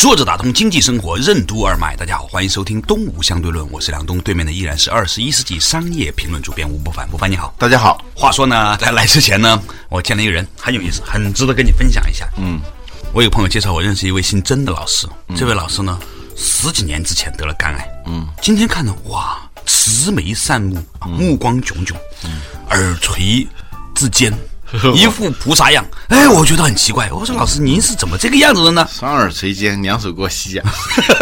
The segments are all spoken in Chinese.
坐着打通经济生活任督二脉，大家好，欢迎收听《东吴相对论》，我是梁东，对面的依然是二十一世纪商业评论主编吴不凡，不凡你好，大家好。话说呢，在来之前呢，我见了一个人，很有意思，很值得跟你分享一下。嗯，我有朋友介绍我认识一位姓曾的老师，这位老师呢，十几年之前得了肝癌，嗯，今天看到哇，慈眉善目，目光炯炯，耳垂之间。一副菩萨样，哎，我觉得很奇怪。我说老师，您是怎么这个样子的呢？双耳垂肩，两手过膝啊。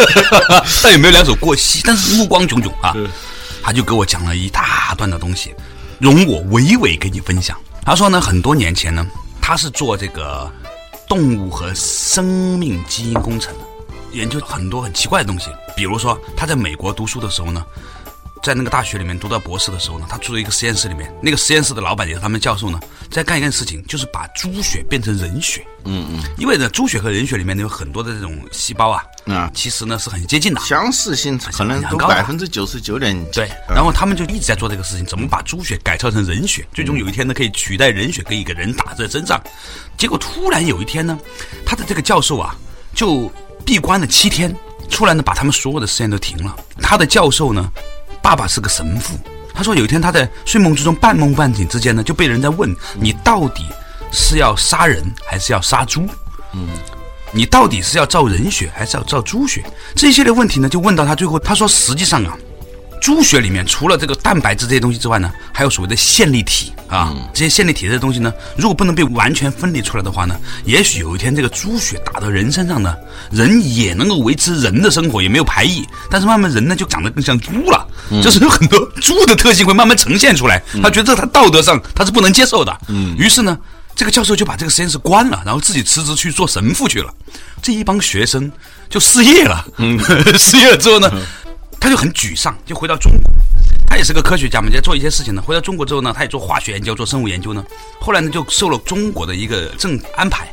但有没有两手过膝？但是目光炯炯啊。他就给我讲了一大段的东西，容我娓娓给你分享。他说呢，很多年前呢，他是做这个动物和生命基因工程的，研究很多很奇怪的东西。比如说他在美国读书的时候呢。在那个大学里面读到博士的时候呢，他住在一个实验室里面。那个实验室的老板也是他们教授呢，在干一件事情，就是把猪血变成人血。嗯嗯。因为呢，猪血和人血里面呢有很多的这种细胞啊，啊，其实呢是很接近的，相似性可能都百分之九十九点。对。然后他们就一直在做这个事情，怎么把猪血改造成人血，最终有一天呢可以取代人血给一个人打在身上。结果突然有一天呢，他的这个教授啊就闭关了七天，突然呢把他们所有的实验都停了。他的教授呢。爸爸是个神父，他说有一天他在睡梦之中半梦半醒之间呢，就被人在问你到底是要杀人还是要杀猪？嗯，你到底是要造人血还是要造猪血？这一系列问题呢，就问到他最后，他说实际上啊。猪血里面除了这个蛋白质这些东西之外呢，还有所谓的线粒体啊，这些线粒体这些东西呢，如果不能被完全分离出来的话呢，也许有一天这个猪血打到人身上呢，人也能够维持人的生活，也没有排异，但是慢慢人呢就长得更像猪了，就是有很多猪的特性会慢慢呈现出来，他觉得他道德上他是不能接受的，嗯，于是呢，这个教授就把这个实验室关了，然后自己辞职去做神父去了，这一帮学生就失业了，嗯，失业了之后呢。他就很沮丧，就回到中国。他也是个科学家嘛，在做一些事情呢。回到中国之后呢，他也做化学研究，做生物研究呢。后来呢，就受了中国的一个政安排，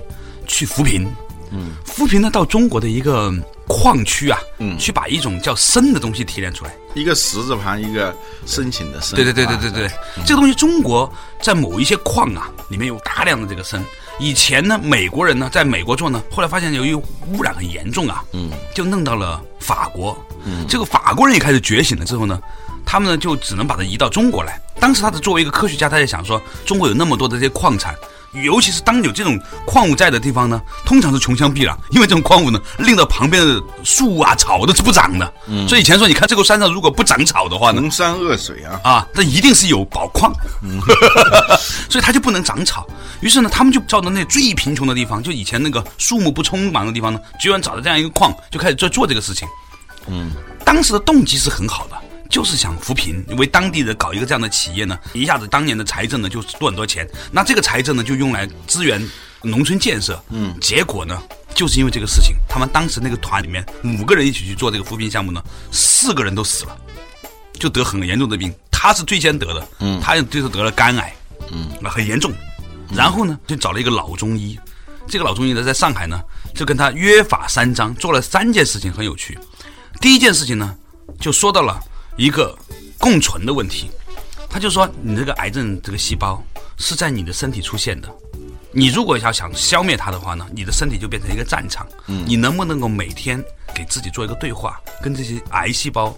去扶贫。嗯，扶贫呢，到中国的一个矿区啊，嗯，去把一种叫砷的东西提炼出来。一个石字旁，一个申请的申。对对对对对对，这个东西中国在某一些矿啊，里面有大量的这个砷。以前呢，美国人呢，在美国做呢，后来发现由于污染很严重啊，嗯，就弄到了法国。嗯这个法国人也开始觉醒了之后呢，他们呢就只能把它移到中国来。当时他的作为一个科学家，他在想说，中国有那么多的这些矿产，尤其是当有这种矿物在的地方呢，通常是穷乡僻壤，因为这种矿物呢，令到旁边的树啊草都是不长的。嗯，所以以前说，你看这个山上如果不长草的话呢，穷山恶水啊，啊，这一定是有宝矿。嗯，所以它就不能长草。于是呢，他们就照着那最贫穷的地方，就以前那个树木不充满的地方呢，居然找到这样一个矿，就开始在做这个事情。嗯，当时的动机是很好的，就是想扶贫，为当地人搞一个这样的企业呢，一下子当年的财政呢就多很多钱，那这个财政呢就用来支援农村建设。嗯，结果呢，就是因为这个事情，他们当时那个团里面五个人一起去做这个扶贫项目呢，四个人都死了，就得很严重的病，他是最先得的，嗯，他就是得了肝癌，嗯，那很严重，然后呢就找了一个老中医，这个老中医呢在上海呢就跟他约法三章，做了三件事情，很有趣。第一件事情呢，就说到了一个共存的问题。他就说，你这个癌症这个细胞是在你的身体出现的，你如果要想消灭它的话呢，你的身体就变成一个战场。嗯，你能不能够每天给自己做一个对话，跟这些癌细胞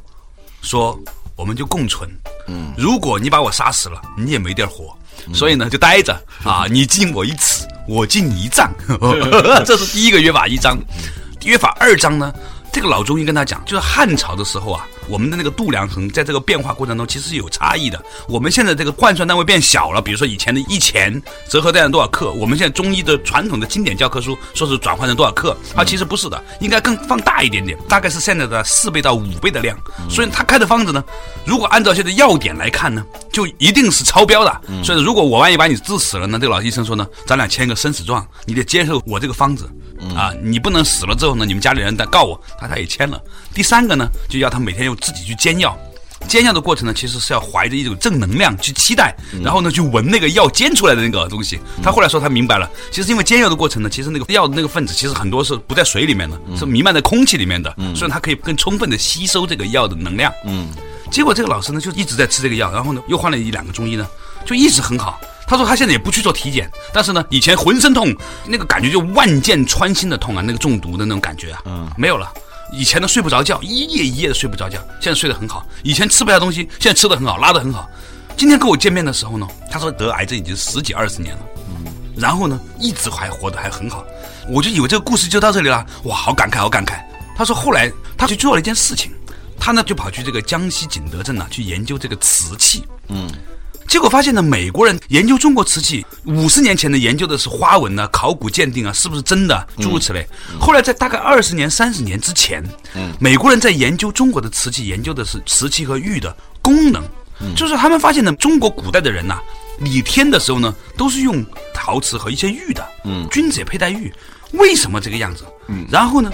说，我们就共存。嗯，如果你把我杀死了，你也没地儿活，所以呢，就待着啊，你敬我一尺，我敬你一丈。这是第一个约法一章。约法二章呢？这个老中医跟他讲，就是汉朝的时候啊，我们的那个度量衡在这个变化过程中其实是有差异的。我们现在这个换算单位变小了，比如说以前的一钱折合代多少克，我们现在中医的传统的经典教科书说是转换成多少克，它其实不是的，应该更放大一点点，大概是现在的四倍到五倍的量。所以他开的方子呢，如果按照现在要点来看呢，就一定是超标的。所以如果我万一把你治死了呢，这个老医生说呢，咱俩签个生死状，你得接受我这个方子。啊，你不能死了之后呢，你们家里人再告我，他他也签了。第三个呢，就要他每天用自己去煎药。煎药的过程呢，其实是要怀着一种正能量去期待，然后呢去闻那个药煎出来的那个东西。他后来说他明白了，其实因为煎药的过程呢，其实那个药的那个分子其实很多是不在水里面的，是弥漫在空气里面的，所以它可以更充分的吸收这个药的能量。嗯，结果这个老师呢就一直在吃这个药，然后呢又换了一两个中医呢，就一直很好。他说他现在也不去做体检，但是呢以前浑身痛，那个感觉就万箭穿心的痛啊，那个中毒的那种感觉啊，嗯，没有了。以前呢睡不着觉，一夜一夜的睡不着觉，现在睡得很好。以前吃不下东西，现在吃得很好，拉得很好。今天跟我见面的时候呢，他说得癌症已经十几二十年了，嗯，然后呢一直还活得还很好。我就以为这个故事就到这里了，哇，好感慨，好感慨。他说后来他去做了一件事情，他呢就跑去这个江西景德镇呢去研究这个瓷器，嗯。结果发现呢，美国人研究中国瓷器，五十年前的研究的是花纹呢，考古鉴定啊，是不是真的，诸如此类。后来在大概二十年、三十年之前，嗯，美国人在研究中国的瓷器，研究的是瓷器和玉的功能，就是他们发现呢，中国古代的人呐，礼天的时候呢，都是用陶瓷和一些玉的，嗯，君子也佩戴玉，为什么这个样子？嗯，然后呢，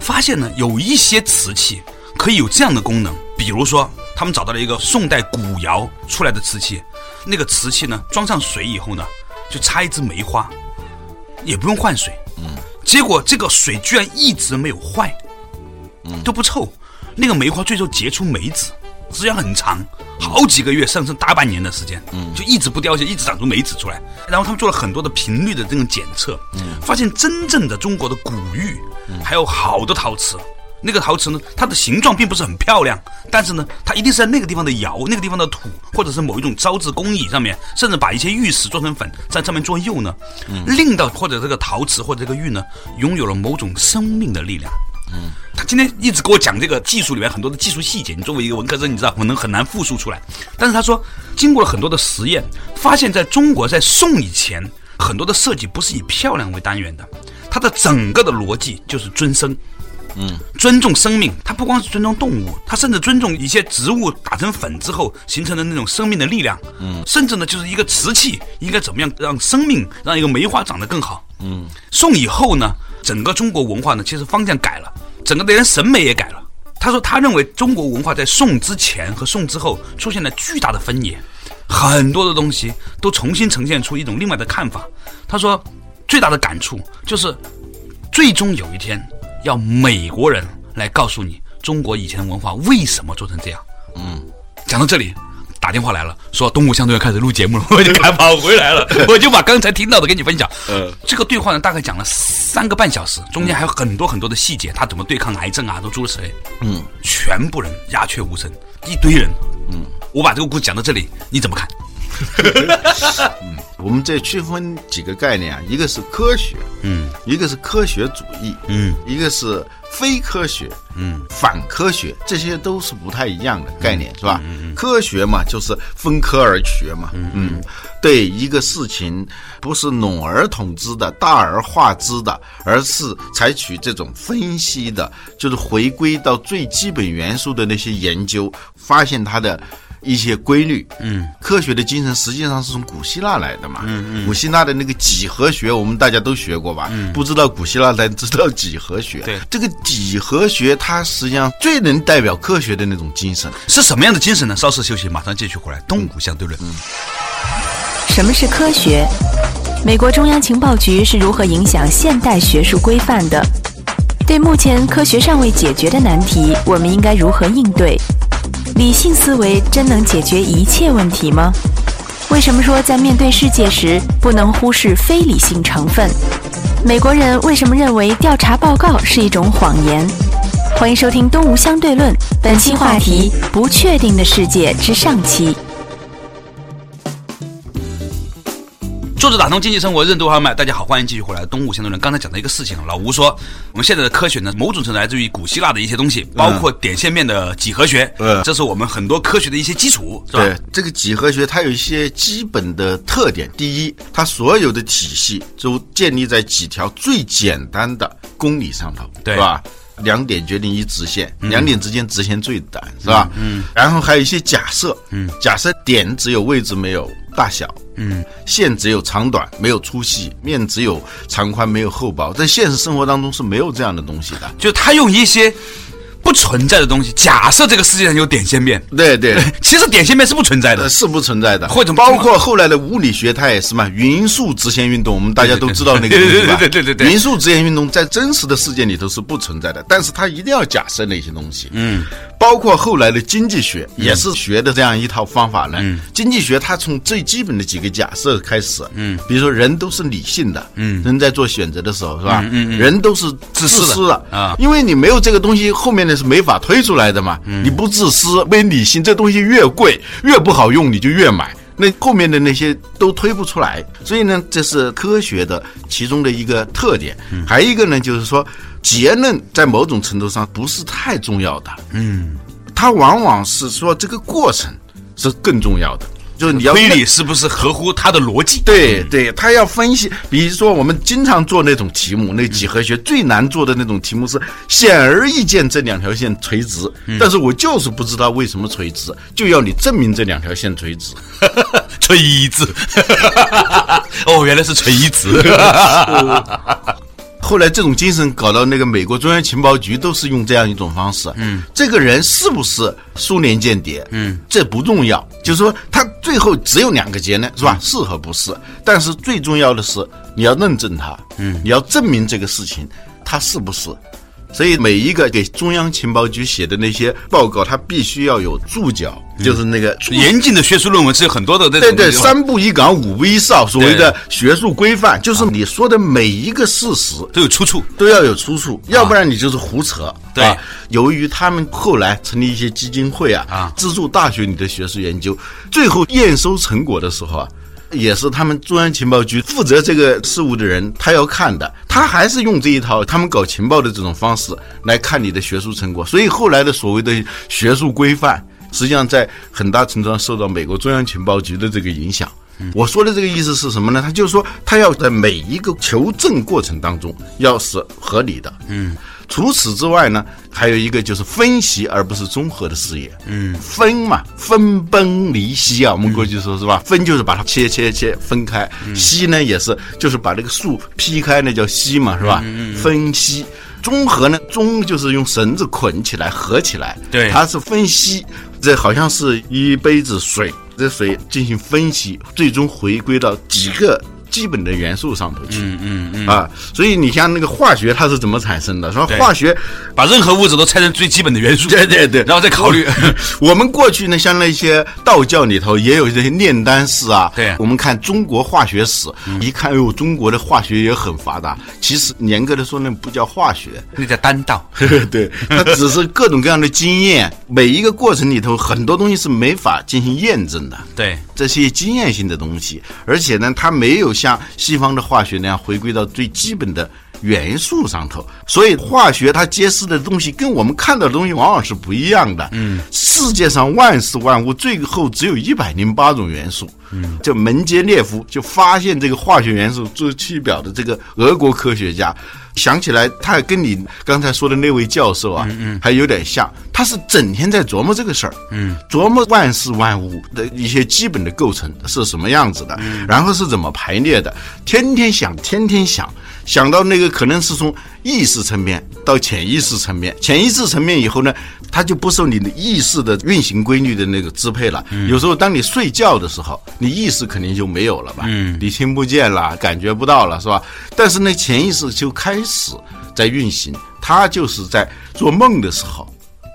发现呢，有一些瓷器可以有这样的功能，比如说，他们找到了一个宋代古窑出来的瓷器。那个瓷器呢，装上水以后呢，就插一支梅花，也不用换水。嗯，结果这个水居然一直没有坏，都不臭。那个梅花最终结出梅子，时间很长，好几个月，甚至大半年的时间，嗯，就一直不凋谢，一直长出梅子出来。然后他们做了很多的频率的这种检测，嗯，发现真正的中国的古玉，还有好的陶瓷。那个陶瓷呢，它的形状并不是很漂亮，但是呢，它一定是在那个地方的窑、那个地方的土，或者是某一种烧制工艺上面，甚至把一些玉石做成粉，在上面做釉呢，令到或者这个陶瓷或者这个玉呢，拥有了某种生命的力量。嗯，他今天一直给我讲这个技术里面很多的技术细节，你作为一个文科生，你知道我能很难复述出来。但是他说，经过了很多的实验，发现在中国在宋以前，很多的设计不是以漂亮为单元的，它的整个的逻辑就是尊生。嗯，尊重生命，它不光是尊重动物，它甚至尊重一些植物打成粉之后形成的那种生命的力量。嗯，甚至呢，就是一个瓷器应该怎么样让生命让一个梅花长得更好。嗯，宋以后呢，整个中国文化呢，其实方向改了，整个的人审美也改了。他说，他认为中国文化在宋之前和宋之后出现了巨大的分野，很多的东西都重新呈现出一种另外的看法。他说，最大的感触就是，最终有一天。要美国人来告诉你中国以前的文化为什么做成这样？嗯，讲到这里，打电话来了，说东吴相对要开始录节目了，我就赶跑回来了，我就把刚才听到的跟你分享。呃，这个对话呢，大概讲了三个半小时，中间还有很多很多的细节，他怎么对抗癌症啊，都诸如此类。嗯，全部人鸦雀无声，一堆人。嗯，我把这个故事讲到这里，你怎么看？嗯，我们再区分几个概念啊，一个是科学，嗯，一个是科学主义，嗯，一个是非科学，嗯，反科学，这些都是不太一样的概念，是吧？科学嘛，就是分科而学嘛，嗯，对一个事情不是笼而统之的、大而化之的，而是采取这种分析的，就是回归到最基本元素的那些研究，发现它的。一些规律，嗯，科学的精神实际上是从古希腊来的嘛，嗯嗯，古希腊的那个几何学，我们大家都学过吧？嗯，不知道古希腊才知道几何学。对，这个几何学它实际上最能代表科学的那种精神，是什么样的精神呢？稍事休息，马上继续回来。东古相对论。什么是科学？美国中央情报局是如何影响现代学术规范的？对目前科学尚未解决的难题，我们应该如何应对？理性思维真能解决一切问题吗？为什么说在面对世界时不能忽视非理性成分？美国人为什么认为调查报告是一种谎言？欢迎收听《东吴相对论》，本期话题：不确定的世界之上期。作者打通经济生活任督二脉，大家好，欢迎继续回来。东吴相对论刚才讲的一个事情，老吴说，我们现在的科学呢，某种程度来自于古希腊的一些东西，包括点线面的几何学，嗯，这是我们很多科学的一些基础，是吧？对，这个几何学它有一些基本的特点，第一，它所有的体系都建立在几条最简单的公理上头，对吧？两点决定一直线，两点之间直线最短，是吧？嗯。然后还有一些假设，嗯，假设点只有位置没有。大小，嗯，线只有长短，没有粗细；面只有长宽，没有厚薄。在现实生活当中是没有这样的东西的。就他用一些不存在的东西，假设这个世界上有点线面，对对，其实点线面是不存在的。呃，。是不存在的，或者包括后来的物理学，它也是嘛，匀速直线运动，我们大家都知道那个东西吧？对对对对对。对匀速直线运动在真实的世界里头是不存在的，但是它一定要假设那些东西。嗯，包括后来的经济学也是学的这样一套方法呢。嗯，经济学它从最基本的几个假设开始，嗯，比如说人都是理性的，嗯，人在做选择的时候是吧？嗯嗯，人都是自私的啊。因为你没有这个东西，后面的是没法推出来的嘛。你不自私，没理性，这东西越贵越不好用，你就越买。那后面的那些都推不出来，所以呢，这是科学的其中的一个特点。还有一个呢，就是说结论在某种程度上不是太重要的。嗯，它往往是说这个过程是更重要的，就是你要推理是不是合乎他的逻辑？对对，他要分析，比如说我们经常做那种题目，那几何学最难做的那种题目是显而易见这两条线垂直，但是我就是不知道为什么垂直，就要你证明这两条线垂直。锤子，哦，原来是锤子。后来这种精神搞到那个美国中央情报局都是用这样一种方式。嗯，这个人是不是苏联间谍？嗯，这不重要，就是说他最后只有两个结论，是吧？是和不是。但是最重要的是你要认证他，嗯，你要证明这个事情他是不是。所以每一个给中央情报局写的那些报告，它必须要有注脚，就是那个严谨的学术论文是有很多的对对，三步一岗，五步一哨，所谓的学术规范，就是你说的每一个事实都有出处。都要有出处，要不然你就是胡扯。对啊由于他们后来成立一些基金会啊，啊资助大学里的学术研究，最后验收成果的时候啊。也是他们中央情报局负责这个事务的人，他要看的，他还是用这一套他们搞情报的这种方式来看你的学术成果。所以后来的所谓的学术规范，实际上在很大程度上受到美国中央情报局的这个影响。我说的这个意思是什么呢？他就是说，他要在每一个求证过程当中要是合理的。嗯，除此之外呢，还有一个就是分析，而不是综合的视野。嗯，分嘛，分崩离析啊，我们过去说是吧？分就是把它切切切分开，析呢也是就是把这个树劈开，那叫析嘛，是吧？分析。综合呢，综就是用绳子捆起来合起来，对它是分析，这好像是一杯子水，这水进行分析，最终回归到几个基本的元素上头去。嗯嗯嗯啊，所以你像那个化学，它是怎么产生的？说化学，把任何物质都拆成最基本的元素，对对对，然后再考虑。我们过去呢，像那些道教里头也有这些炼丹师啊。对我们看中国化学史，一看，哎呦，中国的化学也很发达。其实严格的说，那不叫化学，那叫丹道。对，它只是各种各样的经验，每一个过程里头很多东西是没法进行验证的。对，这些经验性的东西，而且呢，它没有像西方的化学那样回归到最基本的元素上头，所以化学它揭示的东西跟我们看到的东西往往是不一样的。嗯，世界上万事万物最后只有一百零八种元素。嗯，就门捷列夫就发现这个化学元素周期表的这个俄国科学家。想起来，他还跟你刚才说的那位教授啊，嗯还有点像。他是整天在琢磨这个事儿，嗯，琢磨万事万物的一些基本的构成是什么样子的，然后是怎么排列的，天天想，天天想，想到那个可能是从意识层面到潜意识层面，潜意识层面以后呢，它就不受你的意识的运行规律的那个支配了。有时候当你睡觉的时候，你意识肯定就没有了吧？嗯，你听不见了，感觉不到了，是吧？但是那，潜意识就开始在运行，它就是在做梦的时候，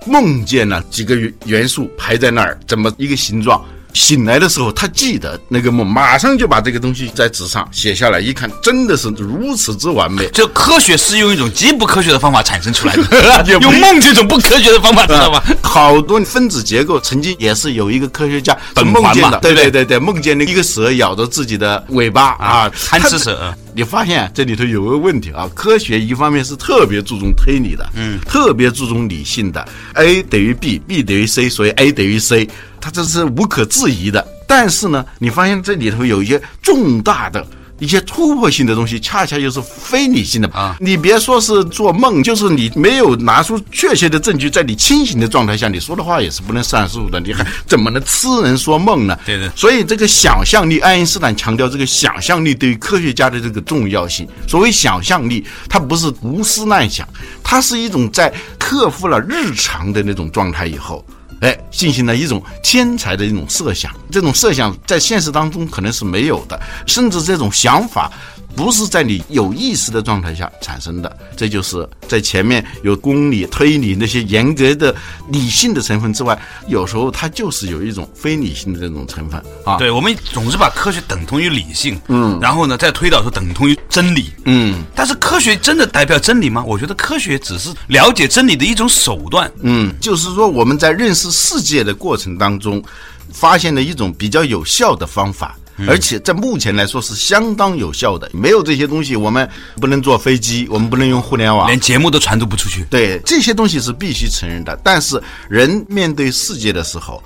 梦见了几个元元素排在那儿，怎么一个形状。醒来的时候，他记得那个梦，马上就把这个东西在纸上写下来，一看真的是如此之完美。这科学是用一种极不科学的方法产生出来的，用梦这种不科学的方法，知道吗？好多分子结构曾经也是有一个科学家苯梦见的，对对对对对，梦见那一个蛇咬着自己的尾巴啊，贪吃蛇你发现这里头有个问题啊，科学一方面是特别注重推理的，嗯，特别注重理性的，A 等于 B，B 等于 C，所以 A 等于 C，它这是无可置疑的。但是呢，你发现这里头有一些重大的一些突破性的东西，恰恰又是非理性的啊你别说是做梦，就是你没有拿出确切的证据，在你清醒的状态下，你说的话也是不能算数的。你还怎么能痴人说梦呢？对对所以这个想象力，爱因斯坦强调这个想象力对于科学家的这个重要性。所谓想象力，它不是胡思乱想，它是一种在克服了日常的那种状态以后。哎，进行了一种天才的一种设想，这种设想在现实当中可能是没有的，甚至这种想法不是在你有意识的状态下产生的。这就是在前面有公理、推理那些严格的理性的成分之外，有时候它就是有一种非理性的这种成分啊。，对，我们总是把科学等同于理性，嗯，然后呢，再推导出等同于真理，嗯但是科学真的代表真理吗？我觉得科学只是了解真理的一种手段。嗯，就是说我们在认识世界的过程当中，发现了一种比较有效的方法。而且在目前来说是相当有效的，没有这些东西，我们不能坐飞机，我们不能用互联网，连节目都传递不出去。对这些东西是必须承认的。但是人面对世界的时候，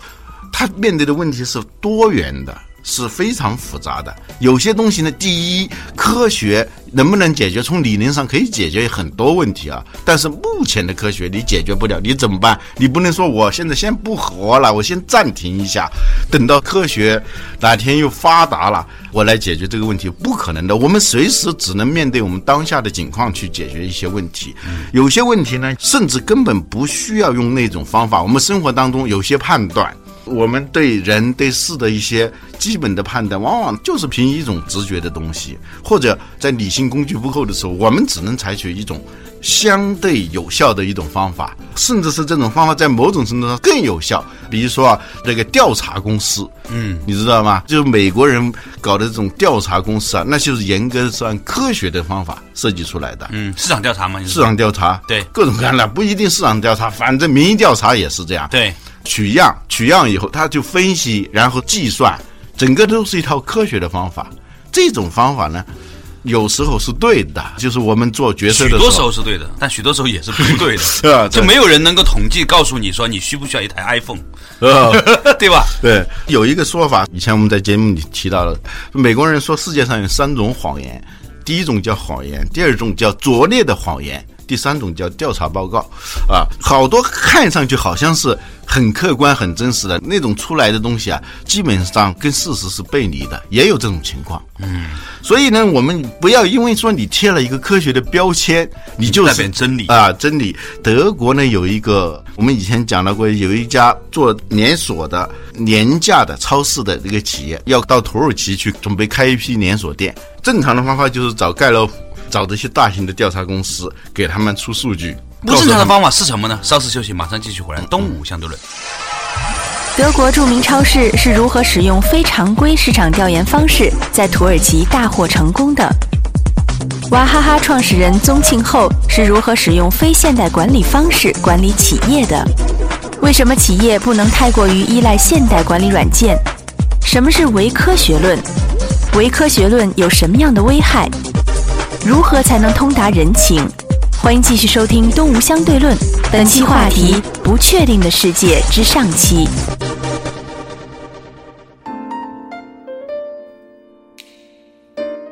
他面对的问题是多元的，是非常复杂的。有些东西呢，第一，科学能不能解决？从理论上可以解决很多问题啊，但是目前的科学你解决不了，你怎么办？你不能说我现在先不活了，我先暂停一下，等到科学哪天又发达了，我来解决这个问题，不可能的。我们随时只能面对我们当下的境况去解决一些问题。有些问题呢，甚至根本不需要用那种方法。我们生活当中有些判断。我们对人对事的一些基本的判断，往往就是凭一种直觉的东西，或者在理性工具不够的时候，我们只能采取一种相对有效的一种方法，甚至是这种方法在某种程度上更有效。比如说啊，这个调查公司，嗯，你知道吗？就是美国人搞的这种调查公司啊，那就是严格是按科学的方法设计出来的。嗯，市场调查嘛，市场调查，对各种各样的，不一定市场调查，反正民意调查也是这样。对，取样，取样以后他就分析，然后计算，整个都是一套科学的方法。这种方法呢，有时候是对的，就是我们做决策的时候。许多时候是对的，但许多时候也是不对 啊的，就没有人能够统计告诉你说你需不需要一台 iPhone，呃 对吧？对，有一个说法，以前我们在节目里提到了，美国人说世界上有三种谎言，第一种叫谎言，第二种叫拙劣的谎言。第三种叫调查报告，啊，好多看上去好像是很客观、很真实的那种出来的东西啊，基本上跟事实是背离的，也有这种情况。嗯，所以呢，我们不要因为说你贴了一个科学的标签，你就是代表真理啊，真理。德国呢有一个，我们以前讲到过，有一家做连锁的廉价的超市的这个企业，要到土耳其去准备开一批连锁店。正常的方法就是找盖洛普，找这些大型的调查公司，给他们出数据。不正常的方法是什么呢？稍事休息，马上继续回来。东吴相对论，德国著名超市是如何使用非常规市场调研方式在土耳其大获成功的？娃哈哈创始人宗庆后是如何使用非现代管理方式管理企业的？为什么企业不能太过于依赖现代管理软件？什么是伪科学论？伪科学论有什么样的危害？如何才能通达人情？欢迎继续收听《东吴相对论》，本期话题：不确定的世界之上期。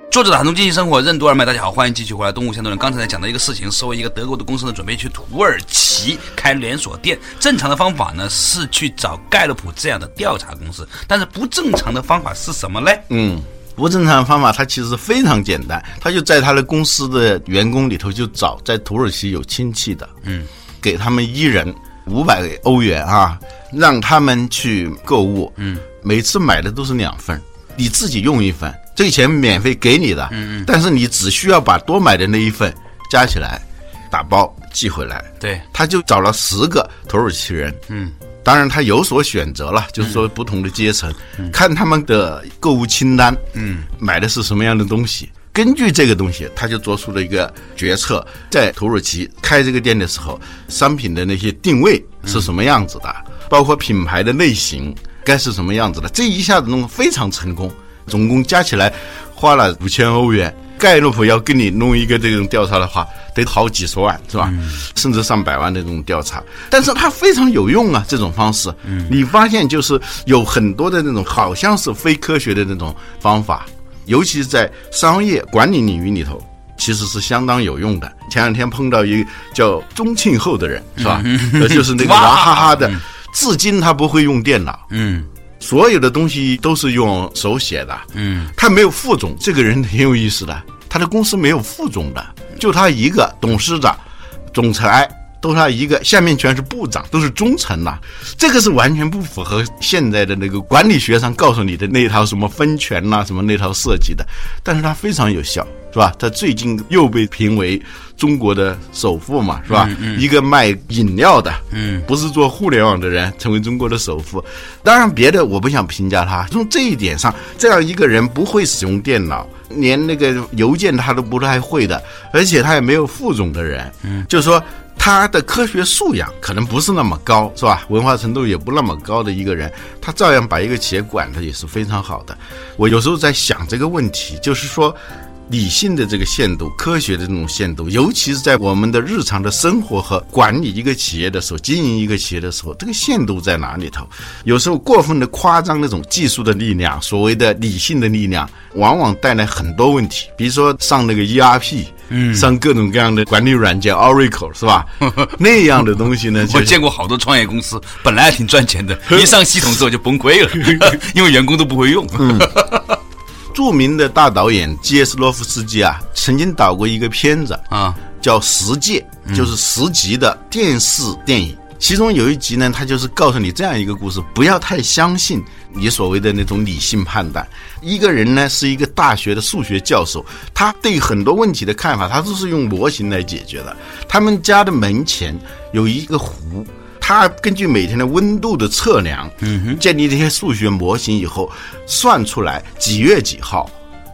作者打通经济生活，任督二脉。大家好，欢迎继续回来。东吴相对论刚才在讲到一个事情，作为一个德国的公司呢，准备去土耳其开连锁店。正常的方法呢是去找盖洛普这样的调查公司，但是不正常的方法是什么嘞？嗯，不正常的方法，他其实非常简单，他就在他的公司的员工里头就找在土耳其有亲戚的，嗯，给他们一人五百欧元啊，让他们去购物，嗯，每次买的都是两份，你自己用一份，这个钱免费给你的，嗯嗯，但是你只需要把多买的那一份加起来，打包寄回来，对，他就找了十个土耳其人，嗯，当然他有所选择了，就是说不同的阶层，看他们的购物清单，嗯，买的是什么样的东西。根据这个东西，他就做出了一个决策，在土耳其开这个店的时候，商品的那些定位是什么样子的，包括品牌的类型该是什么样子的，这一下子弄得非常成功，总共加起来花了五千欧元。盖洛普要跟你弄一个这种调查的话，得好几十万，是吧？甚至上百万的这种调查，但是它非常有用啊，这种方式。你发现就是有很多的那种好像是非科学的那种方法，尤其是在商业管理领域里头，其实是相当有用的。前两天碰到一个叫钟庆后的人，是吧？呃就是那个娃哈哈的，至今他不会用电脑，嗯所有的东西都是用手写的。嗯他没有副总，这个人挺有意思的。他的公司没有副总的，就他一个董事长、总裁都他一个，下面全是部长，都是中层呐、这个是完全不符合现在的那个管理学上告诉你的那套什么分权呐、什么那套设计的。但是他非常有效，是吧？他最近又被评为中国的首富嘛，是吧？一个卖饮料的，嗯，不是做互联网的人成为中国的首富。当然，别的我不想评价他。从这一点上，这样一个人不会使用电脑，连那个邮件他都不太会的，而且他也没有副总的人，嗯，就是说。他的科学素养可能不是那么高，是吧？文化程度也不那么高的一个人，他照样把一个企业管的也是非常好的。我有时候在想这个问题，就是说，理性的这个限度，科学的这种限度，尤其是在我们的日常的生活和管理一个企业的时候，经营一个企业的时候，这个限度在哪里头？有时候过分的夸张那种技术的力量，所谓的理性的力量，往往带来很多问题。比如说上那个 ERP，嗯，上各种各样的管理软件，Oracle 是吧？那样的东西呢，就我见过好多创业公司，本来还挺赚钱的，一上系统之后就崩溃了，因为员工都不会用。著名的大导演基耶斯洛夫斯基啊，曾经导过一个片子啊，叫《十戒》，就是十集的电视电影。其中有一集呢，他就是告诉你这样一个故事：不要太相信你所谓的那种理性判断。一个人呢是一个大学的数学教授，他对很多问题的看法，他都是用模型来解决的。他们家的门前有一个湖。他根据每天的温度的测量，嗯哼，建立这些数学模型以后，算出来几月几号，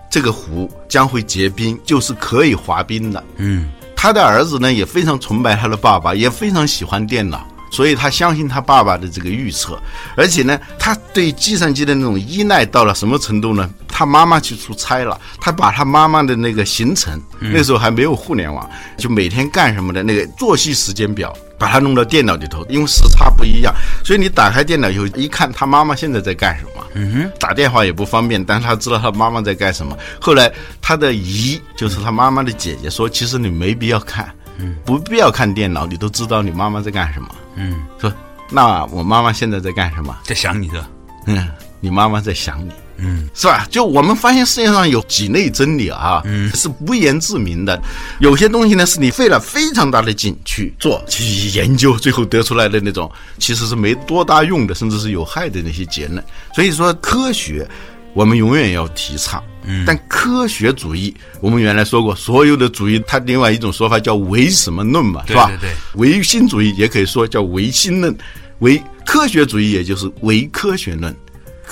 这个湖将会结冰，就是可以滑冰的。嗯，他的儿子呢也非常崇拜他的爸爸，也非常喜欢电脑，所以他相信他爸爸的这个预测，而且呢，他对计算机的那种依赖到了什么程度呢？他妈妈去出差了，他把他妈妈的那个行程，那时候还没有互联网，就每天干什么的那个作息时间表。把它弄到电脑里头，因为时差不一样，所以你打开电脑以后一看，他妈妈现在在干什么？嗯哼，打电话也不方便，但是他知道他妈妈在干什么。后来他的姨，就是他妈妈的姐姐说，其实你没必要看，嗯，不必要看电脑，你都知道你妈妈在干什么。嗯，说那我妈妈现在在干什么？在想你的，嗯，你妈妈在想你。嗯，是吧？就我们发现世界上有几类真理啊，嗯，是不言自明的。有些东西呢，是你费了非常大的劲去做、去研究，最后得出来的那种，其实是没多大用的，甚至是有害的那些结论。所以说，科学我们永远要提倡。嗯，但科学主义，我们原来说过，所有的主义，它另外一种说法叫唯什么论嘛，是吧？对对对，唯心主义也可以说叫唯心论，唯科学主义也就是唯科学论。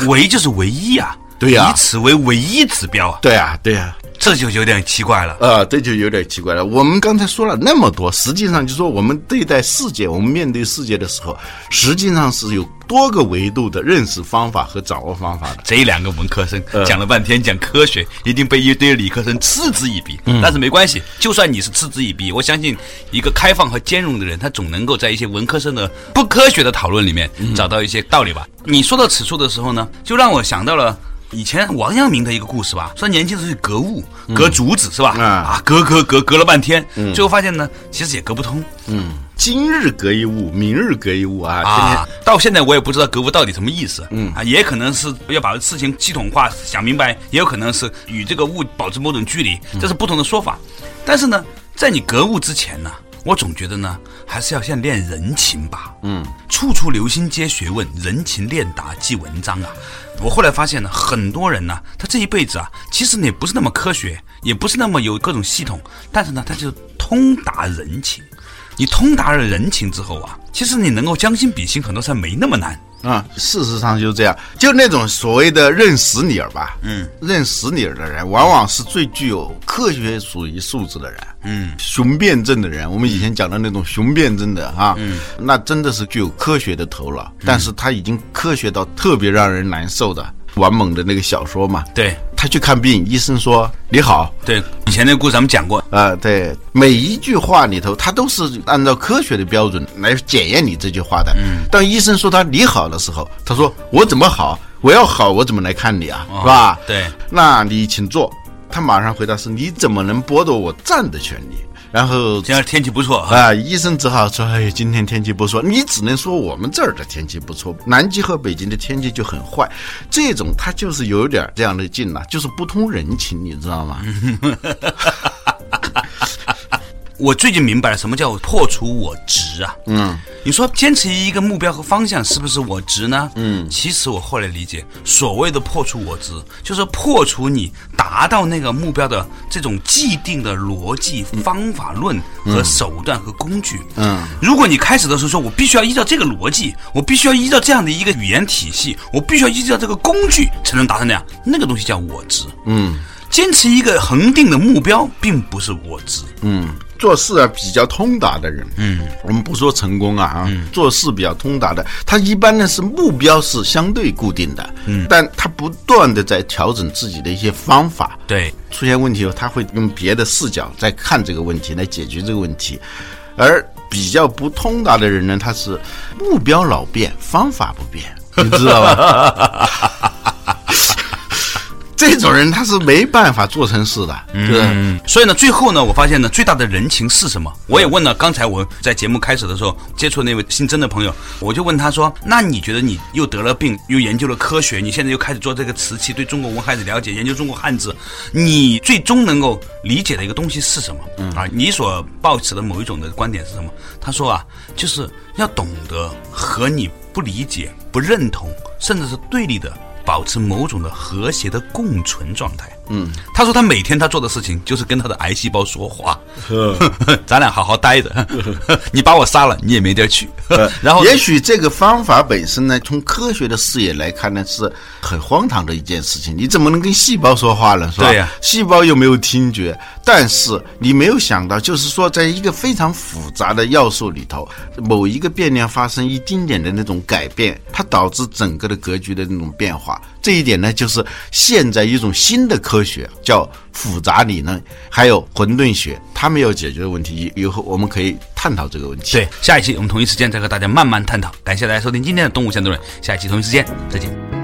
唯就是唯一啊，对呀以此为唯一指标啊，对啊，对啊。这就有点奇怪了。呃，这就有点奇怪了。我们刚才说了那么多，实际上就说我们对待世界，我们面对世界的时候，实际上是有多个维度的认识方法和掌握方法的。这两个文科生呃讲了半天讲科学，一定被一堆理科生嗤之以鼻。但是没关系，就算你是嗤之以鼻，我相信一个开放和兼容的人，他总能够在一些文科生的不科学的讨论里面找到一些道理吧。你说到此处的时候呢，就让我想到了。以前王阳明的一个故事吧，说年轻时候去割物，格竹子是吧？啊啊，割割割割了半天，最后发现呢，其实也格不通嗯，今日隔一物，明日隔一物啊。啊。到现在我也不知道格物到底什么意思，嗯啊，也可能是要把事情系统化想明白，也有可能是与这个物保持某种距离，这是不同的说法。但是呢，在你格物之前呢，我总觉得呢，还是要先练人情吧。嗯，处处留心皆学问，人情练达即文章啊。我后来发现呢，很多人呢，他这一辈子啊，其实也不是那么科学，也不是那么有各种系统，但是呢，他就通达人情。你通达了人情之后啊，其实你能够将心比心，很多事儿没那么难。啊，事实上就是这样，就那种所谓的认死理儿吧，嗯，认死理儿的人，往往是最具有科学主义素质的人，嗯，雄辩证的人。我们以前讲的那种雄辩证的啊，嗯，那真的是具有科学的头脑，但是他已经科学到特别让人难受的。王猛的那个小说嘛，对他去看病，医生说你好，对，以前那个故事咱们讲过，啊、对，每一句话里头，他都是按照科学的标准来检验你这句话的。嗯，当医生说他你好的时候，他说我怎么好？我要好，我怎么来看你啊？是吧？对，那你请坐。他马上回答是：你怎么能剥夺我站的权利？然后今天天气不错啊，医生只好说：哎，今天天气不错。你只能说我们这儿的天气不错，南极和北京的天气就很坏。这种他就是有点这样的劲了，就是不通人情，你知道吗？我最近明白了什么叫破除我执啊！嗯，你说坚持一个目标和方向是不是我执呢？嗯，其实我后来理解，所谓的破除我执，就是破除你达到那个目标的这种既定的逻辑、方法论和手段和工具。嗯，如果你开始的时候说我必须要依照这个逻辑，我必须要依照这样的一个语言体系，我必须要依照这个工具才能达成那样，那个东西叫我执。嗯，坚持一个恒定的目标，并不是我执。嗯。做事啊比较通达的人，嗯，我们不说成功啊啊，做事比较通达的，他一般呢是目标是相对固定的，嗯，但他不断的在调整自己的一些方法，对，出现问题后他会用别的视角在看这个问题来解决这个问题，而比较不通达的人呢，他是目标老变，方法不变，你知道吧？这种人他是没办法做成事的，嗯，所以呢，最后呢，我发现呢，最大的人情是什么？我也问了，刚才我在节目开始的时候接触那位姓曾的朋友，我就问他说：“那你觉得你又得了病，又研究了科学，你现在又开始做这个瓷器，对中国文化的了解，研究中国汉字，你最终能够理解的一个东西是什么？啊，你所抱持的某一种的观点是什么？”他说啊，就是要懂得和你不理解、不认同，甚至是对立的。保持某种的和谐的共存状态。嗯，他说他每天他做的事情就是跟他的癌细胞说话。咱俩好好待着，你把我杀了，你也没地儿去。然后，也许这个方法本身呢，从科学的视野来看呢，是很荒唐的一件事情。你怎么能跟细胞说话呢？是吧？对呀，细胞又没有听觉。但是你没有想到，就是说，在一个非常复杂的要素里头，某一个变量发生一丁点的那种改变，它导致整个的格局的那种变化。这一点呢，就是现在一种新的科学，叫复杂理论，还有混沌学，他们要解决的问题，以后我们可以探讨这个问题。对，下一期我们同一时间再和大家慢慢探讨。感谢大家收听今天的《动物相对论》，下一期同一时间再见。